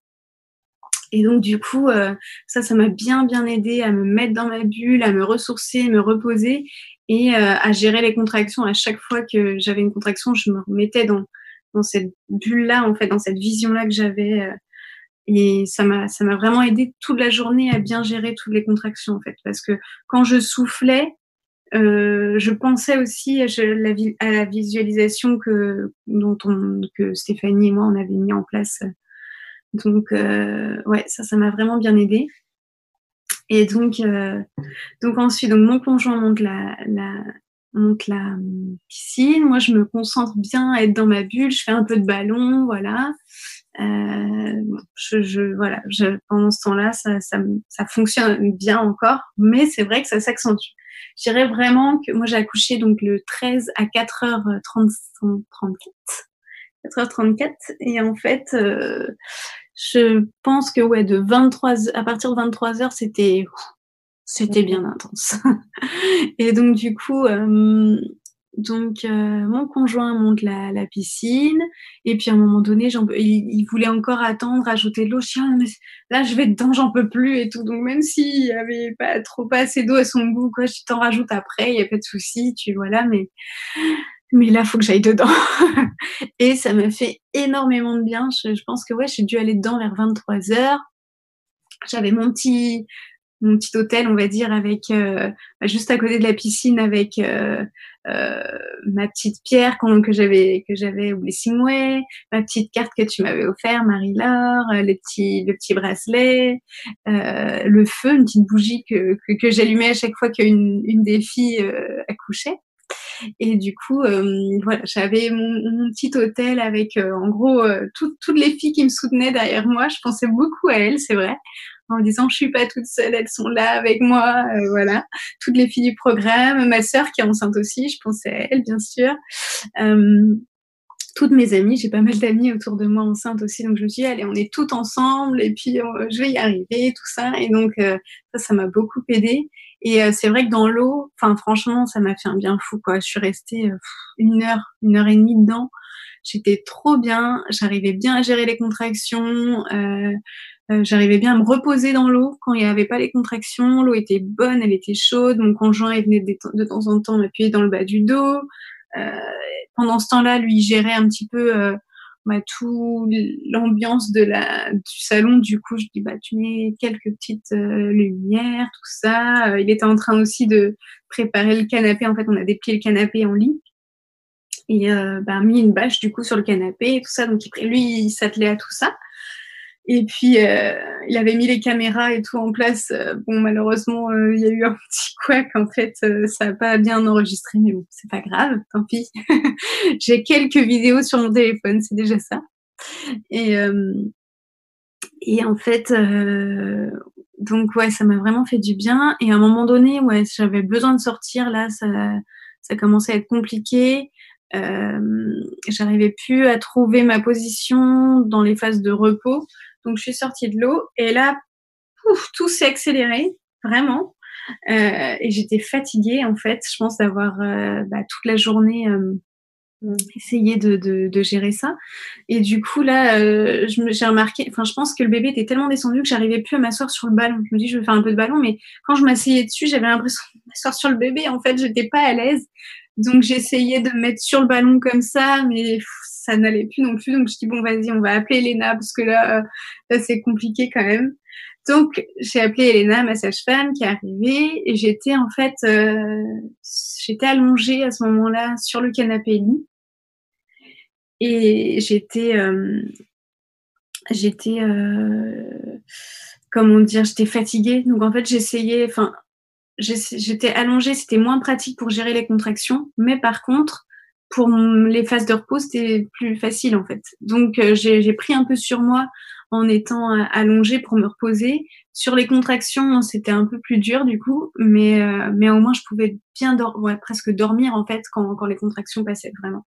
Et donc, du coup, euh, ça, ça m'a bien, bien aidé à me mettre dans ma bulle, à me ressourcer, me reposer et euh, à gérer les contractions. À chaque fois que j'avais une contraction, je me remettais dans, dans cette bulle-là, en fait, dans cette vision-là que j'avais. et ça m'a, ça m'a vraiment aidé toute la journée à bien gérer toutes les contractions, en fait. Parce que quand je soufflais, euh, je pensais aussi à la, visualisation que, dont on, que Stéphanie et moi on avait mis en place. Donc euh, ouais, ça, ça m'a vraiment bien aidé. Et donc, euh, donc ensuite, donc mon conjoint monte la, la, monte la piscine. Moi, je me concentre bien à être dans ma bulle. Je fais un peu de ballon, voilà. Euh, je, je, voilà, je, pendant ce temps-là, ça, ça, ça fonctionne bien encore, mais c'est vrai que ça s'accentue. Je dirais vraiment que moi j'ai accouché donc le 13 à 4h34. 4h34 et en fait euh, je pense que ouais de 23 à partir de 23h c'était c'était bien intense. et donc du coup euh, donc, euh, mon conjoint monte la, la, piscine, et puis à un moment donné, il, il, voulait encore attendre, ajouter de l'eau. Je dis, ah, mais là, je vais dedans, j'en peux plus et tout. Donc, même s'il y avait pas trop pas assez d'eau à son goût, quoi, je t'en rajoute après, il y a pas de souci, tu vois là, mais mais là, faut que j'aille dedans. et ça me fait énormément de bien. Je, pense que ouais, j'ai dû aller dedans vers 23 heures. J'avais mon petit mon petit hôtel, on va dire, avec euh, juste à côté de la piscine, avec euh, euh, ma petite pierre que j'avais que j'avais au Blessingway, ma petite carte que tu m'avais offert, Marie-Laure, euh, les petits le petit bracelet, euh, le feu, une petite bougie que que, que j'allumais à chaque fois qu'une une des filles accouchait. Et du coup, euh, voilà, j'avais mon, petit hôtel avec, euh, en gros, euh, toutes les filles qui me soutenaient derrière moi. Je pensais beaucoup à elles, c'est vrai, en disant je suis pas toute seule, elles sont là avec moi, voilà. Toutes les filles du programme, ma sœur qui est enceinte aussi, je pensais à elle, bien sûr toutes mes amies, j'ai pas mal d'amies autour de moi enceintes aussi, donc je me suis dit, allez, on est toutes ensemble et puis je vais y arriver, tout ça. Et donc, ça, ça m'a beaucoup aidé. Et euh, c'est vrai que dans l'eau, enfin franchement, ça m'a fait un bien fou quoi. Je suis restée euh, une heure, une heure et demie dedans. J'étais trop bien. J'arrivais bien à gérer les contractions. Euh, euh j'arrivais bien à me reposer dans l'eau quand il n'y avait pas les contractions. L'eau était bonne, elle était chaude. Mon conjoint venait de, temps en temps m'appuyer dans le bas du dos. pendant ce temps-là, lui il gérait un petit peu bah, tout l'ambiance de la du salon du coup je dis bah tu mets quelques petites euh, lumières tout ça. Euh, il était en train aussi de préparer le canapé. En fait on a déplié le canapé en lit. Et euh, bah, mis une bâche du coup sur le canapé et tout ça. Donc lui il s'attelait à tout ça et puis, euh, il avait mis les caméras et tout en place. Euh, bon, malheureusement, euh, il y a eu un petit couac. En fait, ça n'a pas bien enregistré, mais bon, c'est pas grave, tant pis. J'ai quelques vidéos sur mon téléphone, c'est déjà ça. Et, et en fait, donc ouais, ça m'a vraiment fait du bien. Et à un moment donné, ouais, j'avais besoin de sortir. Là, ça, ça commençait à être compliqué. J'arrivais plus à trouver ma position dans les phases de repos. Donc je suis sortie de l'eau et là, pouf, tout s'est accéléré, vraiment. Euh, et j'étais fatiguée en fait. Je pense d'avoir euh, bah, toute la journée euh, essayé de, de, de, gérer ça. Et du coup là, euh, j'ai remarqué. Enfin, je pense que le bébé était tellement descendu que j'arrivais plus à m'asseoir sur le ballon. Je me dis, je vais faire un peu de ballon, mais quand je m'asseyais dessus, j'avais l'impression de m'asseoir sur le bébé. En fait, j'étais pas à l'aise. Donc j'essayais de me mettre sur le ballon comme ça, mais ça n'allait plus non plus. Donc je dis bon vas-y, on va appeler Elena parce que là, euh, là c'est compliqué quand même. Donc j'ai appelé Elena, ma sage-femme, qui est arrivée et j'étais en fait, euh, j'étais allongée à ce moment-là sur le canapé lit et j'étais, euh, j'étais, comment dire, j'étais fatiguée. Donc en fait j'essayais, enfin j'étais allongée, c'était moins pratique pour gérer les contractions, mais par contre, pour les phases de repos, c'était plus facile en fait. Donc euh, j'ai pris un peu sur moi en étant euh, allongée pour me reposer. Sur les contractions, c'était un peu plus dur du coup, mais euh, mais au moins je pouvais bien ouais, presque dormir en fait quand, quand les contractions passaient vraiment.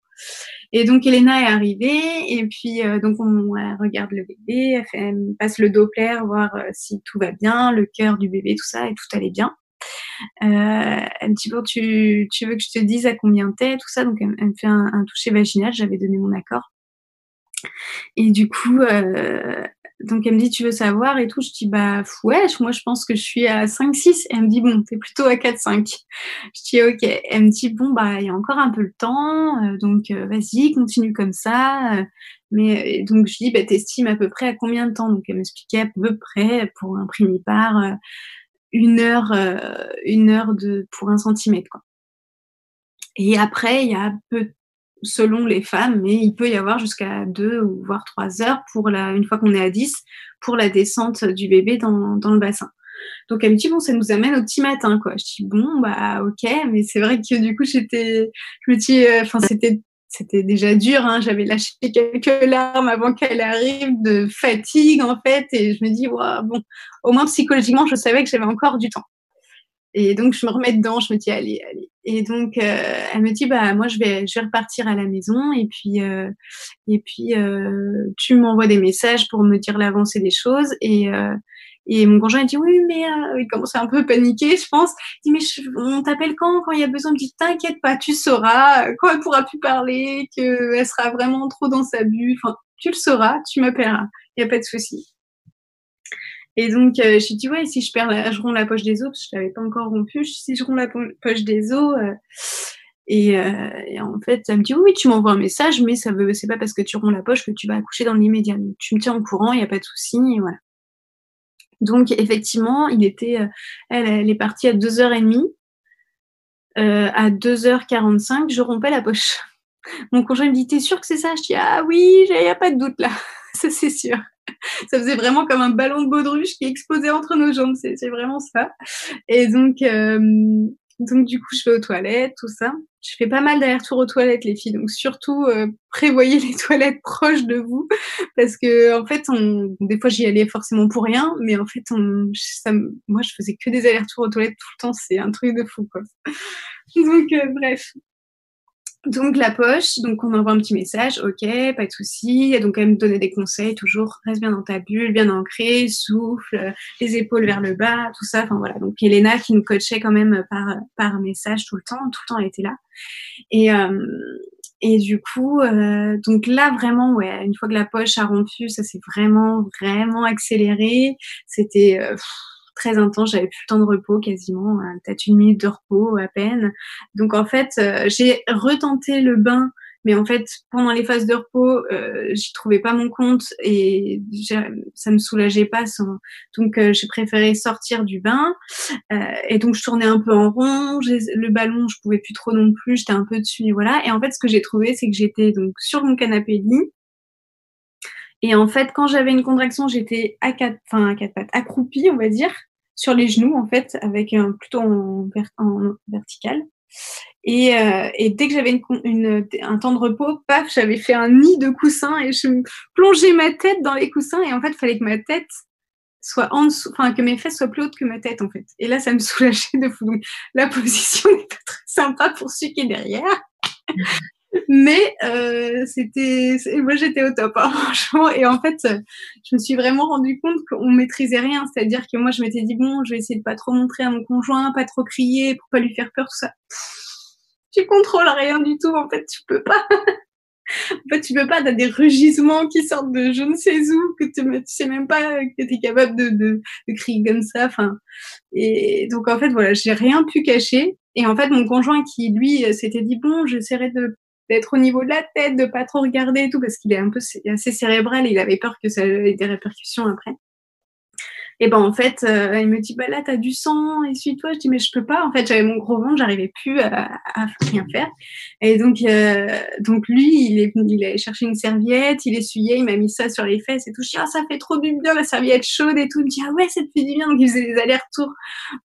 Et donc Elena est arrivée et puis donc on regarde le bébé, elle, fait, elle passe le Doppler voir si tout va bien, le cœur du bébé, tout ça et tout allait bien. Euh, elle me dit bon, tu, tu veux que je te dise à combien t'es, tout ça? Donc elle, me fait un, un toucher vaginal. J'avais donné mon accord. Et du coup, euh, donc elle me dit tu veux savoir? Et tout. Je dis bah ouais, moi je pense que je suis à 5-6. Elle me dit bon, t'es plutôt à 4-5. Je dis ok. Elle me dit bon bah il y a encore un peu le temps, euh, donc euh, vas-y, continue comme ça. mais donc je dis bah t'estimes à peu près à combien de temps? Donc elle m'expliquait à peu près pour un primipare une heure, euh, une heure de, pour un centimètre. Quoi. Et après, il y a peu, selon les femmes, mais il peut y avoir jusqu'à deux ou voire trois heures pour la, une fois qu'on est à 10, pour la descente du bébé dans, dans le bassin. Donc elle me dit bon ça nous amène au petit matin quoi. Je dis bon bah ok mais c'est vrai que du coup j'étais je me dis euh, enfin c'était c'était déjà dur. Hein. J'avais lâché quelques larmes avant qu'elle arrive de fatigue en fait, et je me dis bon, au moins psychologiquement, je savais que j'avais encore du temps. Et donc je me remets dedans, je me dis allez, allez. Et donc euh, elle me dit bah moi je vais je vais repartir à la maison et puis euh, et puis euh, tu m'envoies des messages pour me dire l'avancée des choses et et mon conjoint il dit oui mais euh, il commence à un peu paniquer je pense. Il dit mais on t'appelle quand? Quand il y a besoin. Je dis t'inquiète pas tu sauras quand elle pourra plus parler qu'elle sera vraiment trop dans sa bulle. Enfin tu le sauras tu m'appelleras. Il y a pas de souci. Et donc euh, je dis ouais si je perds la, je romps la poche des os parce que je l'avais pas encore rompu. Si je romps la poche des os euh, et, euh, et, en fait, elle me dit oui, tu m'envoies un message, mais ça veut, c'est pas parce que tu romps la poche que tu vas accoucher dans l'immédiat. Tu me tiens au courant, il y a pas de souci, voilà. Donc effectivement, il était, euh, elle, est partie à deux heures et demie. euh, à 2h45, je rompais la poche. Mon conjoint me dit T'es sûr que c'est ça? Je dis Ah oui, il n'y a pas de doute là, ça c'est sûr. Ça faisait vraiment comme un ballon de baudruche qui explosait entre nos jambes, c'est vraiment ça. Et donc, euh, donc du coup, je vais aux toilettes, tout ça. Je fais pas mal d'allers-retours aux toilettes, les filles. Donc surtout, euh, prévoyez les toilettes proches de vous, parce que en fait, on, des fois, j'y allais forcément pour rien, mais en fait, on, ça, moi, je faisais que des allers-retours aux toilettes tout le temps. C'est un truc de fou, quoi. Donc euh, bref, donc la poche, donc on envoie un petit message, ok, pas de souci. Donc elle me donnait des conseils, toujours reste bien dans ta bulle, bien ancré, souffle, les épaules vers le bas, tout ça. Enfin voilà. Donc Elena qui nous coachait quand même par par message tout le temps, tout le temps elle était là. Et euh, et du coup, euh, donc là vraiment, ouais, une fois que la poche a rompu, ça s'est vraiment vraiment accéléré. C'était euh, très intense. J'avais plus le temps de repos quasiment, euh, peut-être une minute de repos à peine. Donc en fait, euh, j'ai retenté le bain, mais en fait pendant les phases de repos, euh, j'y trouvais pas mon compte et ça me soulageait pas. Donc euh, j'ai préféré sortir du bain et donc je tournais un peu en rond. Le ballon, je pouvais plus trop non plus. J'étais un peu dessus, voilà. Et en fait, ce que j'ai trouvé, c'est que j'étais donc sur mon canapé lit et en fait, quand j'avais une contraction, j'étais à quatre, enfin à quatre pattes, accroupie, on va dire, sur les genoux en fait, avec un plutôt en, vertical. Et, euh, et, dès que j'avais une, une, un temps de repos, paf, j'avais fait un nid de coussins et je plongeais ma tête dans les coussins et en fait, il fallait que ma tête soit en dessous, enfin que mes fesses soient plus hautes que ma tête en fait. Et là, ça me soulageait de fou. La position n'est pas très sympa pour celui qui est derrière. Mais euh, c'était, moi j'étais au top, hein, franchement. Et en fait, je me suis vraiment rendu compte qu'on maîtrisait rien. C'est-à-dire que moi, je m'étais dit bon, je vais essayer de pas trop montrer à mon conjoint, pas trop crier pour pas lui faire peur, tout ça. Tu contrôles rien du tout. En fait, tu peux pas. en fait, tu peux pas. T'as des rugissements qui sortent de je ne sais où que tu, tu sais même pas que t'es capable de, de, de crier comme ça. Enfin, et donc en fait, voilà, j'ai rien pu cacher. Et en fait, mon conjoint qui lui s'était dit bon, j'essaierai de d'être au niveau de la tête, de pas trop regarder et tout, parce qu'il est un peu assez cérébral et il avait peur que ça ait des répercussions après. Et ben en fait, euh, il me dit bah là t'as du sang, essuie-toi. Je dis mais je peux pas. En fait, j'avais mon gros ventre, j'arrivais plus à, rien faire. Et donc euh, donc lui, il est il a cherché une serviette, il essuyait, il m'a mis ça sur les fesses et tout. Je dis ah ça fait trop du bien la serviette chaude et tout. Il me dit ah ouais ça te fait du bien. Donc il faisait des allers-retours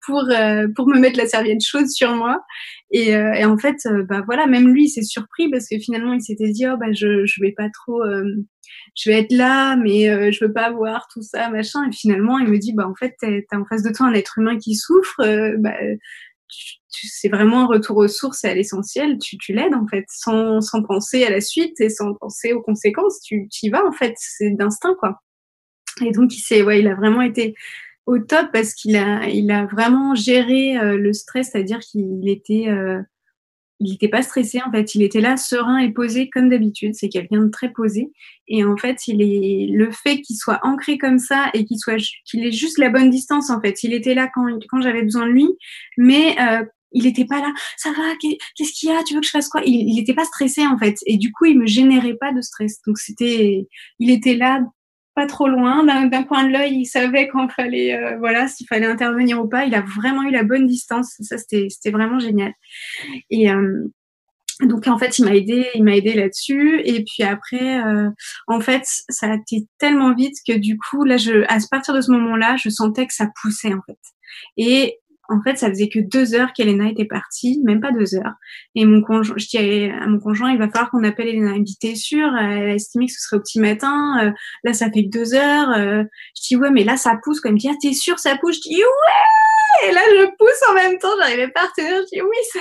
pour euh, pour me mettre la serviette chaude sur moi. Et, et en fait bah voilà même lui il s'est surpris parce que finalement il s'était dit oh bah je je vais pas trop je vais être là, mais euh, je veux pas voir tout ça, machin. Et finalement, il me dit, bah en fait, t'as en face de toi un être humain qui souffre. Euh, bah, c'est vraiment un retour aux sources et à l'essentiel. Tu, tu l'aides en fait, sans, sans penser à la suite et sans penser aux conséquences. Tu, tu y vas en fait, c'est d'instinct quoi. Et donc il s'est, ouais, il a vraiment été au top parce qu'il a, il a vraiment géré euh, le stress, c'est-à-dire qu'il était euh, il n'était pas stressé en fait, il était là serein et posé comme d'habitude. C'est quelqu'un de très posé et en fait, il est le fait qu'il soit ancré comme ça et qu'il soit qu'il ait juste la bonne distance en fait. Il était là quand quand j'avais besoin de lui, mais euh, il n'était pas là. Ça va Qu'est-ce qu'il y a? Tu veux que je fasse quoi? Il n'était pas stressé en fait et du coup, il me générait pas de stress. Donc c'était, il était là pas trop loin, d'un coin de l'œil, il savait quand fallait, euh, voilà, s'il fallait intervenir ou pas. Il a vraiment eu la bonne distance. Ça, c'était vraiment génial. Et euh, donc en fait, il m'a aidé, il m'a aidé là-dessus. Et puis après, euh, en fait, ça a été tellement vite que du coup, là, je, à partir de ce moment-là, je sentais que ça poussait en fait. Et en fait, ça faisait que deux heures qu'Elena était partie, même pas deux heures. Et mon conjoint, je dis à mon conjoint, il va falloir qu'on appelle Elena. Il me dit, t'es sûr Elle a estimé que ce serait au petit matin. Euh, là, ça fait que deux heures. Euh. je dis, ouais, mais là, ça pousse. Quand il me dit, ah, t'es sûr, ça pousse? Je dis, ouais Et là, je pousse en même temps. J'arrivais pas à retenir. Je dis, oui, ça.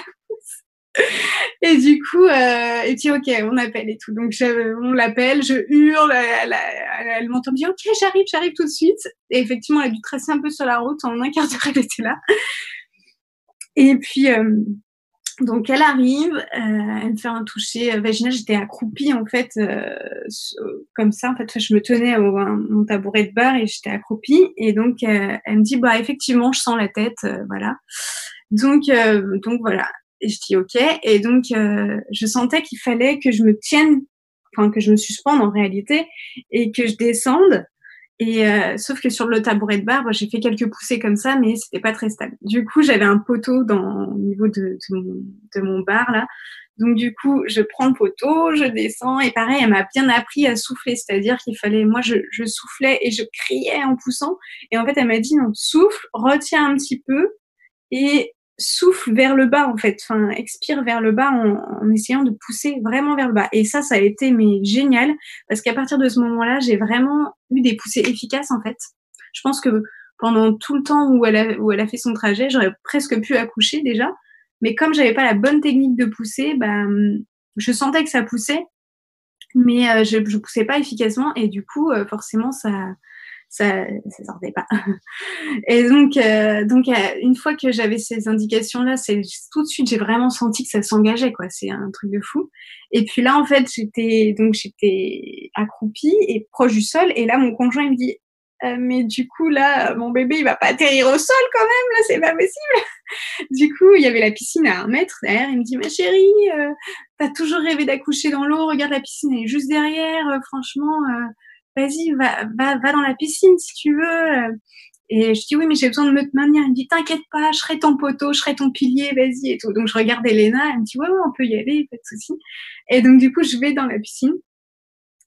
et du coup, euh, et puis ok, on appelle et tout. Donc on l'appelle, je hurle, elle, m'entend dire ok, j'arrive, j'arrive tout de suite. Et effectivement, elle a dû tracer un peu sur la route. En un quart d'heure, elle était là. Et puis euh, donc elle arrive, euh, elle me fait un toucher vaginal. J'étais accroupie en fait, euh, comme ça. En fait, je me tenais au mon tabouret de bar et j'étais accroupie. Et donc euh, elle me dit bah effectivement, je sens la tête, euh, voilà. Donc donc voilà. Et je dis ok. Et donc, euh, je sentais qu'il fallait que je me tienne, enfin que je me suspende en réalité, et que je descende. Et euh, sauf que sur le tabouret de bar, j'ai fait quelques poussées comme ça, mais c'était pas très stable. Du coup, j'avais un poteau dans au niveau de, de, mon, bar là. Donc du coup, je prends le poteau, je descends et pareil, elle m'a bien appris à souffler, c'est-à-dire qu'il fallait, moi, je, je soufflais et je criais en poussant. Et en fait, elle m'a dit non, souffle, retiens un petit peu et souffle vers le bas en fait, enfin expire vers le bas en, essayant de pousser vraiment vers le bas. Et ça, ça a été mais génial parce qu'à partir de ce moment-là, j'ai vraiment eu des poussées efficaces en fait. Je pense que pendant tout le temps où elle a, où elle a fait son trajet, j'aurais presque pu accoucher déjà, mais comme j'avais pas la bonne technique de pousser, bah, je sentais que ça poussait, mais euh, je, je poussais pas efficacement et du coup, euh, forcément, ça ça ça sortait pas. Et donc euh, donc euh, une fois que j'avais ces indications là, c'est tout de suite j'ai vraiment senti que ça s'engageait quoi, c'est un truc de fou. Et puis là en fait, j'étais donc j'étais accroupie et proche du sol. Et là mon conjoint il me dit euh, mais du coup là mon bébé il va pas atterrir au sol quand même. Là c'est pas possible. Du coup il y avait la piscine à un mètre derrière. Il me dit ma chérie euh, t'as toujours rêvé d'accoucher dans l'eau. Regarde la piscine elle est juste derrière. Franchement vas-y, va, va, dans la piscine si tu veux. Et je dis oui, mais j'ai besoin de me maintenir. Elle me dit t'inquiète pas, je serai ton poteau, je serai ton pilier, vas-y et tout. Donc je regarde Elena, elle me dit ouais, ouais, on peut y aller, pas de souci. Et donc du coup, je vais dans la piscine.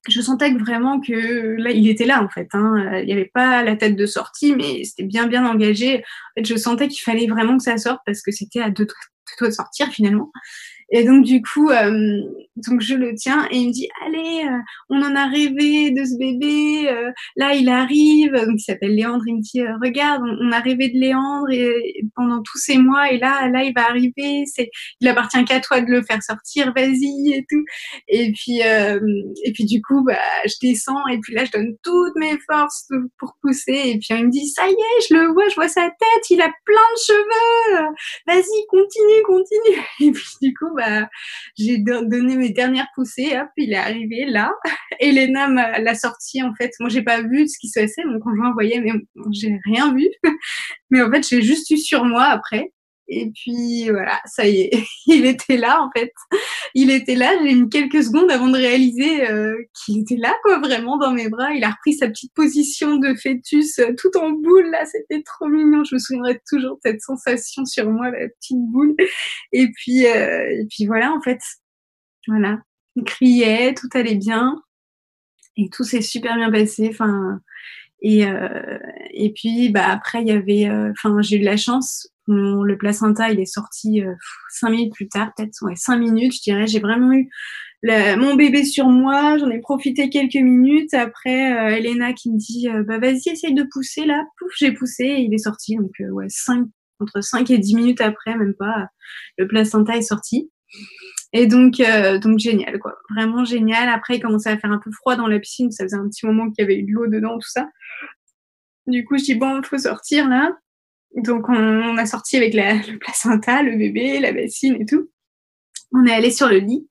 Je sentais vraiment que là, il était là en fait. Hein. Il n'y avait pas la tête de sortie, mais c'était bien bien engagé. En fait, je sentais qu'il fallait vraiment que ça sorte parce que c'était à deux doigts de sortir finalement. Et donc du coup, euh, donc je le tiens et il me dit allez, euh, on en a rêvé de ce bébé, euh, là il arrive, donc il s'appelle Léandre, il me dit regarde, on, a rêvé de Léandre et, pendant tous ces mois et là là il va arriver, c'est il appartient qu'à toi de le faire sortir, vas-y et tout. Et puis et puis du coup bah je descends et puis là je donne toutes mes forces pour pousser et puis il me dit ça y est, je le vois, je vois sa tête, il a plein de cheveux, vas-y continue continue. Et puis du coup bah, j'ai donné mes dernières poussées, hop, il est arrivé là. Elena l'a sorti, en fait. Moi, j'ai pas vu ce qui se passait, mon conjoint voyait, mais j'ai rien vu. mais en fait, j'ai juste eu sur moi après. Et puis voilà, ça y est, il était là en fait. Il était là, j'ai mis quelques secondes avant de réaliser euh, qu'il était là quoi, vraiment dans mes bras. Il a repris sa petite position de fœtus euh, tout en boule là, c'était trop mignon. Je me souviendrai toujours de cette sensation sur moi, la petite boule. Et puis euh, et puis voilà en fait, voilà, il criait, tout allait bien et tout s'est super bien passé. Enfin et et puis bah après il y avait, enfin j'ai eu de la chance le placenta, il est sorti euh, cinq minutes plus tard, peut-être ouais, cinq minutes, je dirais. J'ai vraiment eu mon bébé sur moi. J'en ai profité quelques minutes. Après, euh, Elena qui me dit, euh, bah vas-y, essaye de pousser là. Pouf, j'ai poussé et il est sorti. Donc ouais, cinq, entre 5 et 10 minutes après, même pas, le placenta est sorti. Et donc, donc génial, quoi. Vraiment génial. Après, il commençait à faire un peu froid dans la piscine. Ça faisait un petit moment qu'il y avait eu de l'eau dedans, tout ça. Du coup, je dis, bon, faut sortir là. Donc on, a sorti avec la, le placenta, le bébé, la bassine et tout. On est allé sur le lit.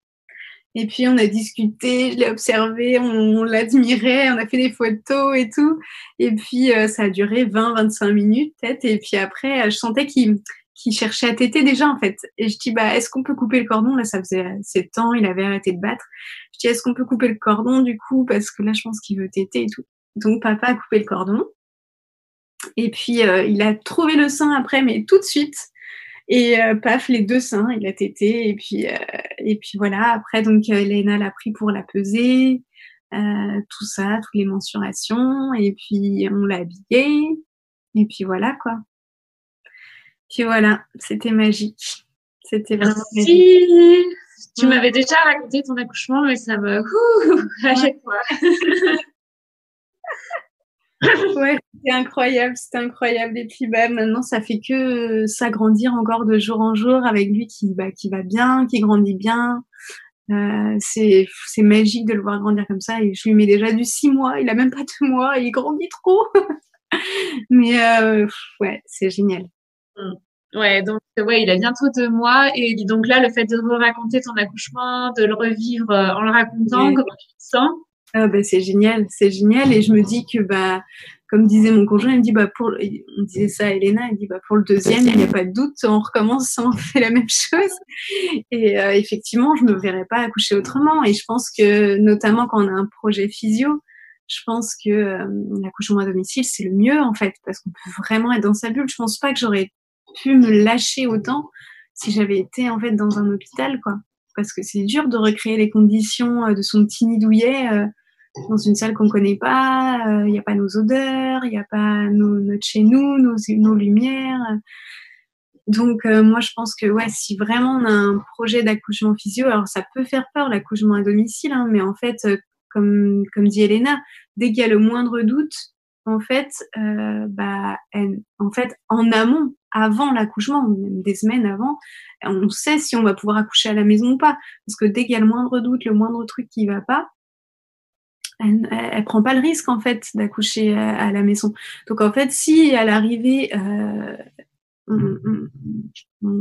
Et puis on a discuté, je l'ai observé, on, l'admirait, on a fait des photos et tout. Et puis euh, ça a duré 20-25 minutes peut-être. Et puis après, je sentais qu'il cherchait à téter déjà en fait. Et je dis bah est-ce qu'on peut couper le cordon? Là ça faisait 7 ans, il avait arrêté de battre. Je dis est-ce qu'on peut couper le cordon du coup? Parce que là je pense qu'il veut téter et tout. Donc papa a coupé le cordon. Et puis, euh, il a trouvé le sein après, mais tout de suite. Et euh, paf, les deux seins, il a tété. Et puis, euh, et puis voilà. Après, donc, Elena l'a pris pour la peser, tout ça, toutes les mensurations. Et puis, on l'a habillé. Et puis voilà, quoi. Puis voilà, c'était magique. C'était vraiment magique. Tu m'avais déjà raconté ton accouchement, mais ça me... à chaque fois. ouais, c'était incroyable, c'était incroyable. Et puis bah, maintenant, ça fait que s'agrandir encore de jour en jour avec lui qui, bah, qui va bien, qui grandit bien. Euh, c'est magique de le voir grandir comme ça. Et je lui mets déjà du six mois, il a même pas deux mois, il grandit trop. Mais euh, ouais, c'est génial. Mmh. Ouais, donc ouais, il a bientôt deux mois et donc là, le fait de raconter ton accouchement, de le revivre euh, en le racontant, comment tu te sens ah bah, c'est génial, c'est génial. Et je me dis que, bah, comme disait mon conjoint, il me dit, bah, pour, on disait ça à Elena, il dit, bah, pour le deuxième, il n'y a pas de doute, on recommence, on fait la même chose. Et euh, effectivement, je me verrais pas accoucher autrement. Et je pense que, notamment quand on a un projet physio, je pense que euh, l'accouchement à domicile, c'est le mieux en fait, parce qu'on peut vraiment être dans sa bulle. Je pense pas que j'aurais pu me lâcher autant si j'avais été en fait dans un hôpital, quoi. Parce que c'est dur de recréer les conditions euh, de son petit nid douillet euh, dans une salle qu'on connaît pas. Il n'y a pas nos odeurs, il n'y a pas nos, notre chez nous, nos, nos lumières. Donc moi je pense que ouais si vraiment on a un projet d'accouchement physio alors ça peut faire peur l'accouchement à domicile hein, mais en fait comme, comme dit Elena, dès qu'il y a le moindre doute, en fait, euh, bah, en fait, en amont, avant l'accouchement, même des semaines avant, on sait si on va pouvoir accoucher à la maison ou pas. Parce que dès qu'il y a le moindre doute, le moindre truc qui va pas, elle, elle, prend pas le risque en fait d'accoucher à, la maison. Donc en fait, si à l'arrivée, euh,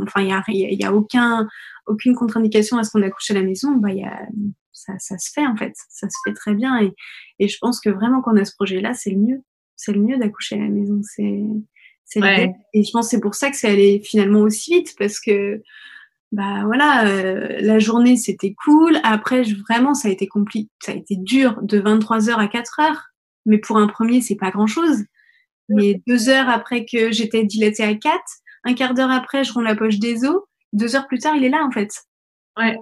enfin il y a, y a aucun, aucune contre-indication à ce qu'on accouche à la maison, bah y a ça, ça, se fait en fait, ça se fait très bien et, et je pense que vraiment quand on a ce projet-là, c'est le mieux, c'est le mieux d'accoucher à la maison, c'est c'est et je pense c'est pour ça que c'est allé finalement aussi vite parce que bah voilà, euh, la journée c'était cool, après je, vraiment ça a été compliqué, ça a été dur de 23 heures à 4 heures, mais pour un premier c'est pas grand-chose. Mais deux heures après que j'étais dilatée à 4, un quart d'heure après je rends la poche des os, deux heures plus tard il est là en fait. Ouais.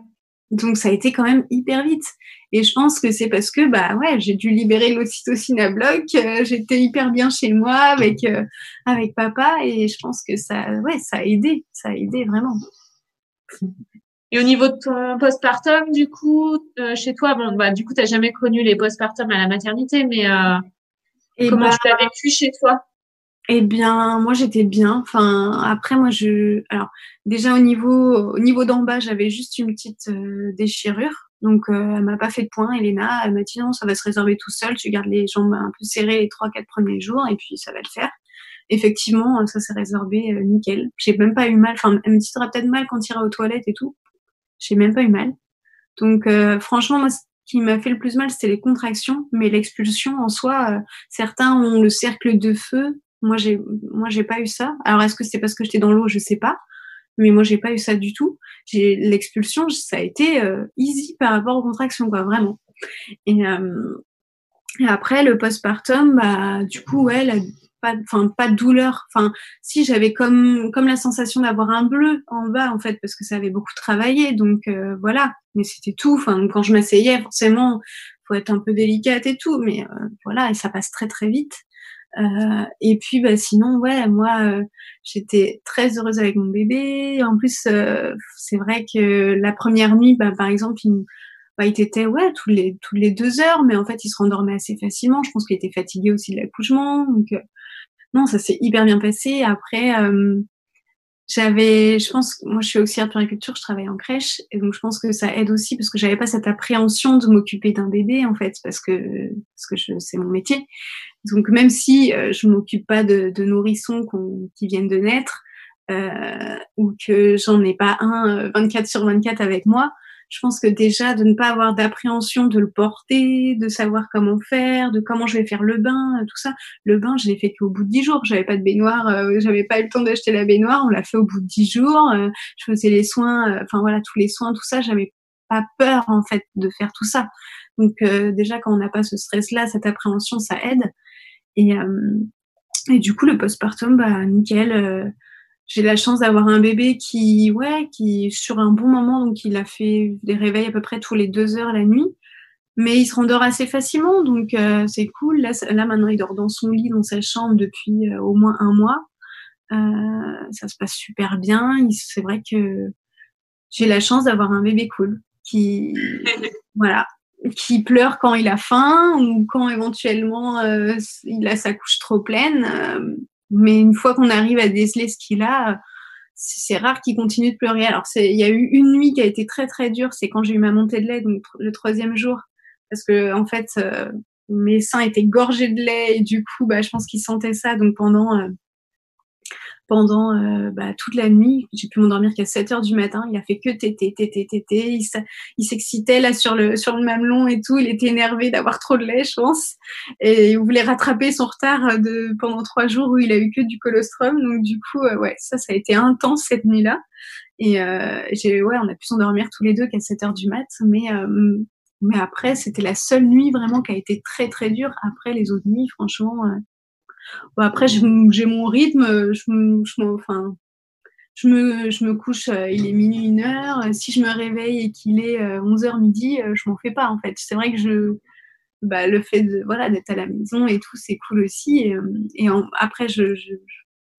Donc ça a été quand même hyper vite. Et je pense que c'est parce que bah ouais, j'ai dû libérer l'ocytocine à bloc. Euh, j'étais hyper bien chez moi avec euh, avec papa et je pense que ça ouais ça a aidé, ça a aidé vraiment. Et au niveau de ton postpartum, du coup, euh, chez toi, bon bah du coup t'as jamais connu les postpartum à la maternité, mais comment bah, tu l'as vécu chez toi? eh bien, moi j'étais bien. Enfin, après moi je, alors déjà au niveau au niveau d'en bas, j'avais juste une petite euh, déchirure. Donc euh, elle m'a pas fait de point, Elena. Elle m'a dit non, ça va se résorber tout seul. Tu gardes les jambes un peu serrées les trois quatre premiers jours et puis ça va le faire. Effectivement, ça s'est résorbé euh, nickel. J'ai même pas eu mal. Enfin, elle me dit peut-être mal quand tu iras aux toilettes et tout. J'ai même pas eu mal. Donc euh, franchement, moi ce qui m'a fait le plus mal, c'était les contractions, mais l'expulsion en soi, certains ont le cercle de feu, moi, j'ai, moi, j'ai pas eu ça. Alors, est-ce que c'est parce que j'étais dans l'eau? Je sais pas. Mais moi, j'ai pas eu ça du tout. J'ai l'expulsion, ça a été euh, easy par rapport aux contractions, quoi, vraiment. Et, euh, et après, le postpartum, bah, du coup, ouais, la, pas, enfin, pas de douleur. Enfin, si j'avais comme, comme la sensation d'avoir un bleu en bas, en fait, parce que ça avait beaucoup travaillé. Donc euh, voilà. Mais c'était tout. Enfin, quand je m'asseyais, forcément, faut être un peu délicate et tout. Mais voilà, et ça passe très très vite. Euh, et puis, bah, sinon, ouais, moi, euh, j'étais très heureuse avec mon bébé. En plus, euh, c'est vrai que la première nuit, bah, par exemple, il, bah, il était ouais tous les tous les deux heures, mais en fait, il se rendormait assez facilement. Je pense qu'il était fatigué aussi de l'accouchement, non, ça s'est hyper bien passé. Après, j'avais, je pense, moi je suis auxiliaire de puriculture, je travaille en crèche, et donc je pense que ça aide aussi parce que j'avais pas cette appréhension de m'occuper d'un bébé en fait, parce que parce que c'est mon métier. Donc même si euh, je m'occupe pas de, nourrissons qui viennent de naître euh, ou que j'en ai pas un 24 euh, sur 24 avec moi, je pense que déjà de ne pas avoir d'appréhension de le porter, de savoir comment faire, de comment je vais faire le bain, tout ça. Le bain, je l'ai fait qu'au bout de dix jours. J'avais pas de baignoire, euh, j'avais pas eu le temps d'acheter la baignoire. On l'a fait au bout de dix jours. Euh, je faisais les soins, euh, enfin voilà, tous les soins, tout ça. J'avais pas peur en fait de faire tout ça. Donc déjà quand on n'a pas ce stress-là, cette appréhension, ça aide. Et, et du coup le postpartum, bah nickel j'ai la chance d'avoir un bébé qui, ouais, qui sur un bon moment, donc il a fait des réveils à peu près tous les deux heures la nuit, mais il se rendort assez facilement, donc euh, c'est cool. Là, là, maintenant, il dort dans son lit, dans sa chambre depuis euh, au moins un mois. Euh, ça se passe super bien. C'est vrai que j'ai la chance d'avoir un bébé cool qui, voilà, qui pleure quand il a faim ou quand éventuellement il a sa couche trop pleine mais une fois qu'on arrive à déceler ce qu'il a, c'est rare qu'il continue de pleurer. Alors, il y a eu une nuit qui a été très très dure, c'est quand j'ai eu ma montée de lait, donc le troisième jour, parce que en fait, euh, mes seins étaient gorgés de lait et du coup, bah, je pense qu'il sentait ça. Donc pendant euh, pendant euh, bah, toute la nuit. J'ai pu m'endormir qu'à 7 heures du matin. Il a fait que tété, tété, tété. Il s'excitait là sur le sur le mamelon et tout. Il était énervé d'avoir trop de lait, je pense. Et il voulait rattraper son retard de pendant trois jours où il a eu que du colostrum. Donc du coup, euh, ouais, ça, ça a été intense cette nuit-là. Et euh, ouais, on a pu s'endormir tous les deux qu'à 7 heures du mat. Mais Mais après, c'était la seule nuit vraiment qui a été très très dure. Après, les autres nuits, franchement, euh... après j'ai mon rythme. Je, enfin, je me, je me couche, euh, il est minuit, une heure. Si je me réveille et qu'il est 11 euh, midi, euh, je m'en fais pas en fait. C'est vrai que je, bah, le fait de voilà d'être à la maison et tout, c'est cool aussi. Et, après, je,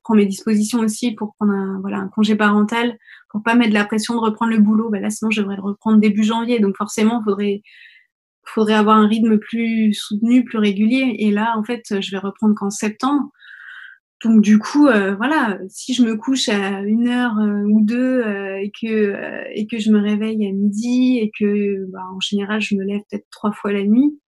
prends mes dispositions aussi pour prendre un, voilà, un congé parental, pour pas mettre la pression de reprendre le boulot. Bah là, sinon, je devrais le reprendre début janvier. Donc forcément, faudrait faudrait avoir un rythme plus soutenu, plus régulier. Et là, en fait, je vais reprendre qu'en septembre. Donc du coup, euh, voilà, si je me couche à une heure euh, ou deux euh, et que et que je me réveille à midi et que bah, en général je me lève peut-être trois fois la nuit,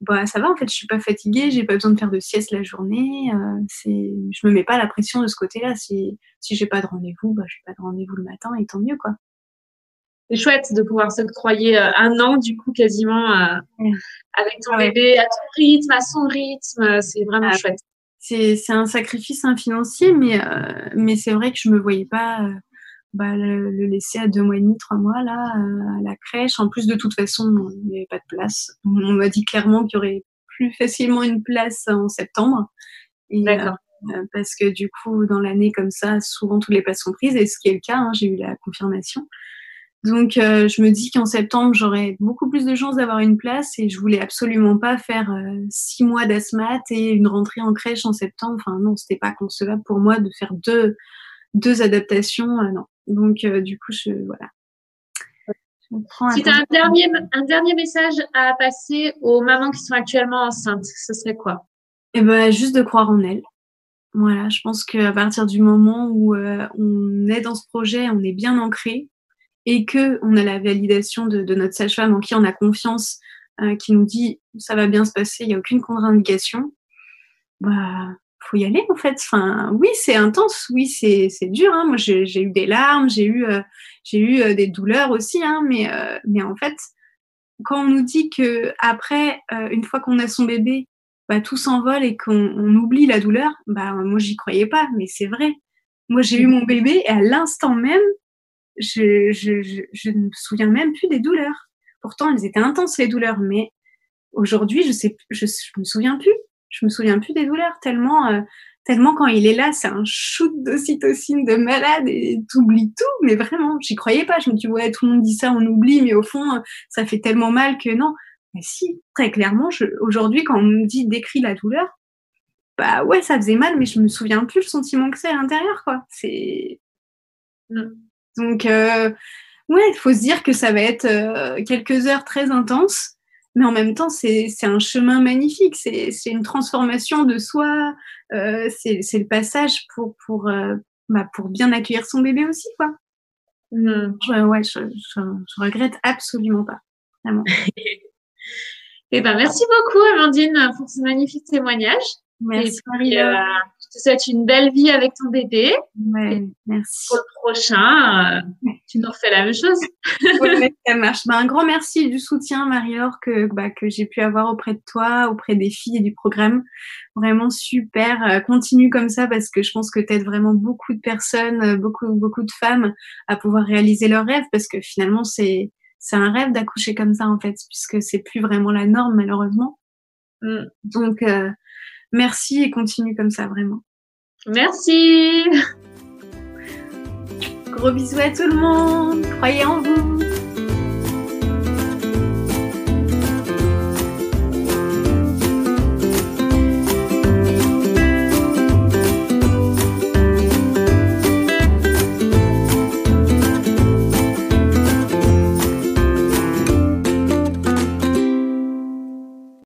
bah ça va en fait, je suis pas fatiguée, j'ai pas besoin de faire de sieste la journée, c'est je me mets pas la pression de ce côté-là. Si si j'ai pas de rendez-vous, bah j'ai pas de rendez-vous le matin et tant mieux quoi. C'est chouette de pouvoir s'octroyer euh, un an du coup quasiment euh, avec ton bébé à ton rythme, à son rythme, c'est vraiment ah, chouette. C'est c'est un sacrifice financier, mais mais c'est vrai que je me voyais pas bah, le, laisser à deux mois et demi, trois mois là euh, à la crèche. En plus, de toute façon, il n'y avait pas de place. On m'a dit clairement qu'il y aurait plus facilement une place en septembre. D'accord. Euh, parce que du coup, dans l'année comme ça, souvent toutes les places sont prises, et ce qui est le cas, hein, j'ai eu la confirmation. Donc, euh, je me dis qu'en septembre, j'aurais beaucoup plus de chances d'avoir une place et je voulais absolument pas faire six mois d'asmat et une rentrée en crèche en septembre. Enfin, non, c'était pas concevable pour moi de faire deux, deux adaptations. non, donc, euh, du coup, je, voilà. si tu as un dernier, un dernier message à passer aux mamans qui sont actuellement enceintes, ce serait quoi? Eh ben, juste de croire en elles. Voilà, je pense qu'à partir du moment où euh, on est dans ce projet, on est bien ancré et que on a la validation de, notre sage-femme en qui on a confiance, euh, qui nous dit ça va bien se passer, il n'y a aucune contre-indication, bah faut y aller en fait. Oui, c'est intense, oui, c'est dur. Hein. Moi, j'ai eu des larmes, j'ai eu euh, euh, des douleurs aussi, hein, mais mais en fait, quand on nous dit que après, une fois qu'on a son bébé, bah, tout s'envole et qu'on oublie la douleur, bah moi j'y croyais pas, mais c'est vrai. Moi, j'ai eu mon bébé et à l'instant même, je, je, je, ne me souviens même plus des douleurs. Pourtant, elles étaient intenses les douleurs, mais aujourd'hui, je sais, je, je me souviens plus je me souviens plus des douleurs tellement euh, tellement quand il est là, c'est un shoot d'ocytocine de malade et t'oublies tout. Mais vraiment, j'y croyais pas. Je me dis ouais, tout le monde dit ça, on oublie, mais au fond, ça fait tellement mal que non. Mais si, très clairement, aujourd'hui, quand on me dit décrit la douleur, bah ouais, ça faisait mal, mais je me souviens plus le sentiment que c'est à l'intérieur, quoi. C'est mm. Donc euh, ouais, il faut se dire que ça va être euh, quelques heures très intenses mais en même temps, c'est un chemin magnifique. C'est une transformation de soi. Euh, c'est le passage pour, pour, bah, pour bien accueillir son bébé aussi, quoi. Mmh. Je, ouais, je, je, je, regrette absolument pas. Vraiment. eh ben, merci beaucoup, Amandine, pour ce magnifique témoignage. Merci, te souhaite une belle vie avec ton bébé. Ouais, merci. Pour le prochain, euh, tu nous refais la même chose. ça marche. Bah, un grand merci du soutien, Marie-Laure, que, bah, que j'ai pu avoir auprès de toi, auprès des filles et du programme. Vraiment super. Euh, continue comme ça parce que je pense que tu aides vraiment beaucoup de personnes, euh, beaucoup, beaucoup de femmes à pouvoir réaliser leurs rêves parce que finalement, c'est, c'est un rêve d'accoucher comme ça, en fait, puisque c'est plus vraiment la norme, malheureusement. Mm. Donc, euh, Merci et continue comme ça, vraiment. Merci. Gros bisous à tout le monde. Croyez en vous.